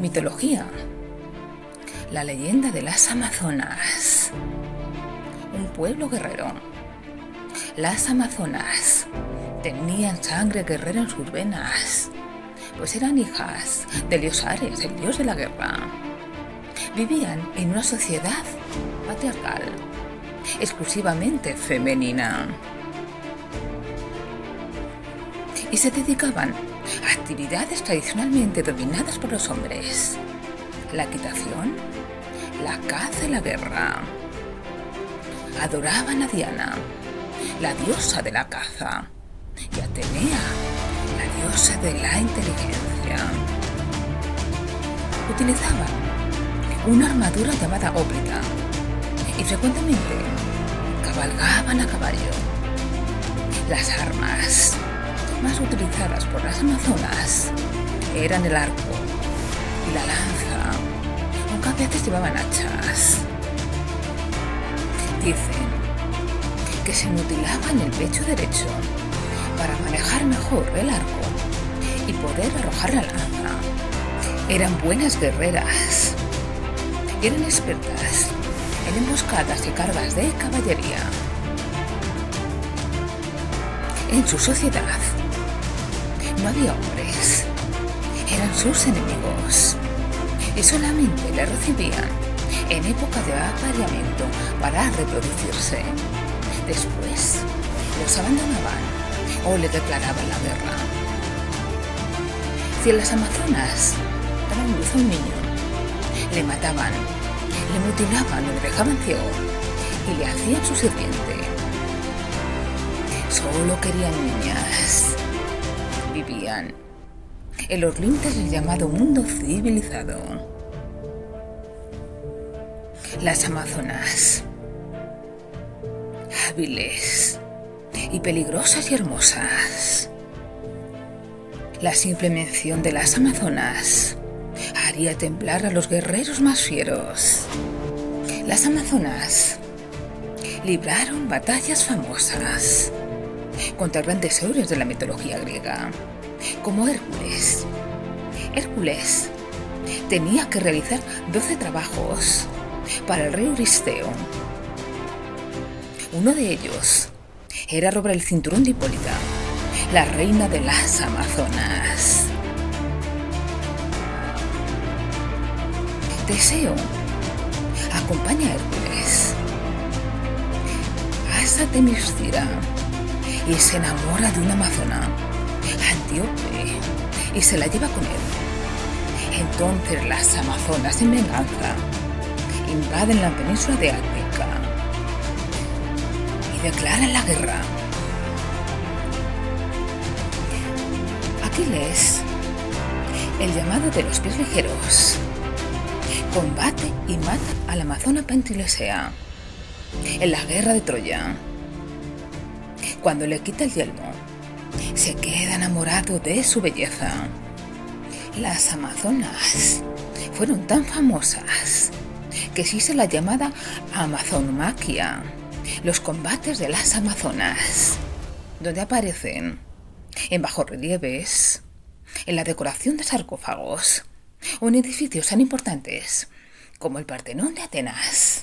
Mitología. La leyenda de las Amazonas. Un pueblo guerrero. Las Amazonas tenían sangre guerrera en sus venas, pues eran hijas de Liosares, el dios de la guerra. Vivían en una sociedad patriarcal, exclusivamente femenina. Y se dedicaban actividades tradicionalmente dominadas por los hombres. La equitación, la caza y la guerra. Adoraban a Diana, la diosa de la caza, y Atenea, la diosa de la inteligencia. Utilizaban una armadura llamada óptica y frecuentemente cabalgaban a caballo. Las armas más utilizadas por las amazonas eran el arco y la lanza, aunque a veces llevaban hachas. Dicen que se mutilaban el pecho derecho para manejar mejor el arco y poder arrojar la lanza. Eran buenas guerreras eran expertas en emboscadas y cargas de caballería. En su sociedad no había hombres. Eran sus enemigos. Y solamente le recibían en época de apareamiento para reproducirse. Después los abandonaban o le declaraban la guerra. Si en las Amazonas daban luz a un niño, le mataban, le mutilaban o le dejaban ciego y le hacían su sirviente. Solo querían niñas vivían en los del llamado mundo civilizado. Las Amazonas, hábiles y peligrosas y hermosas. La simple mención de las Amazonas haría temblar a los guerreros más fieros. Las Amazonas libraron batallas famosas contra grandes héroes de la mitología griega, como Hércules. Hércules tenía que realizar 12 trabajos para el rey Euristeo. Uno de ellos era robar el cinturón de Hipólita, la reina de las Amazonas. Teseo acompaña a Hércules hasta y se enamora de una amazona, Antíope, y se la lleva con él. Entonces las amazonas en venganza invaden la península de África y declaran la guerra. Aquiles, el llamado de los pies ligeros, combate y mata a la amazona Pentilesea en la guerra de Troya cuando le quita el yelmo, se queda enamorado de su belleza. Las Amazonas fueron tan famosas que se hizo la llamada Amazonmaquia, los combates de las Amazonas, donde aparecen en bajorrelieves, en la decoración de sarcófagos o en edificios tan importantes como el Partenón de Atenas.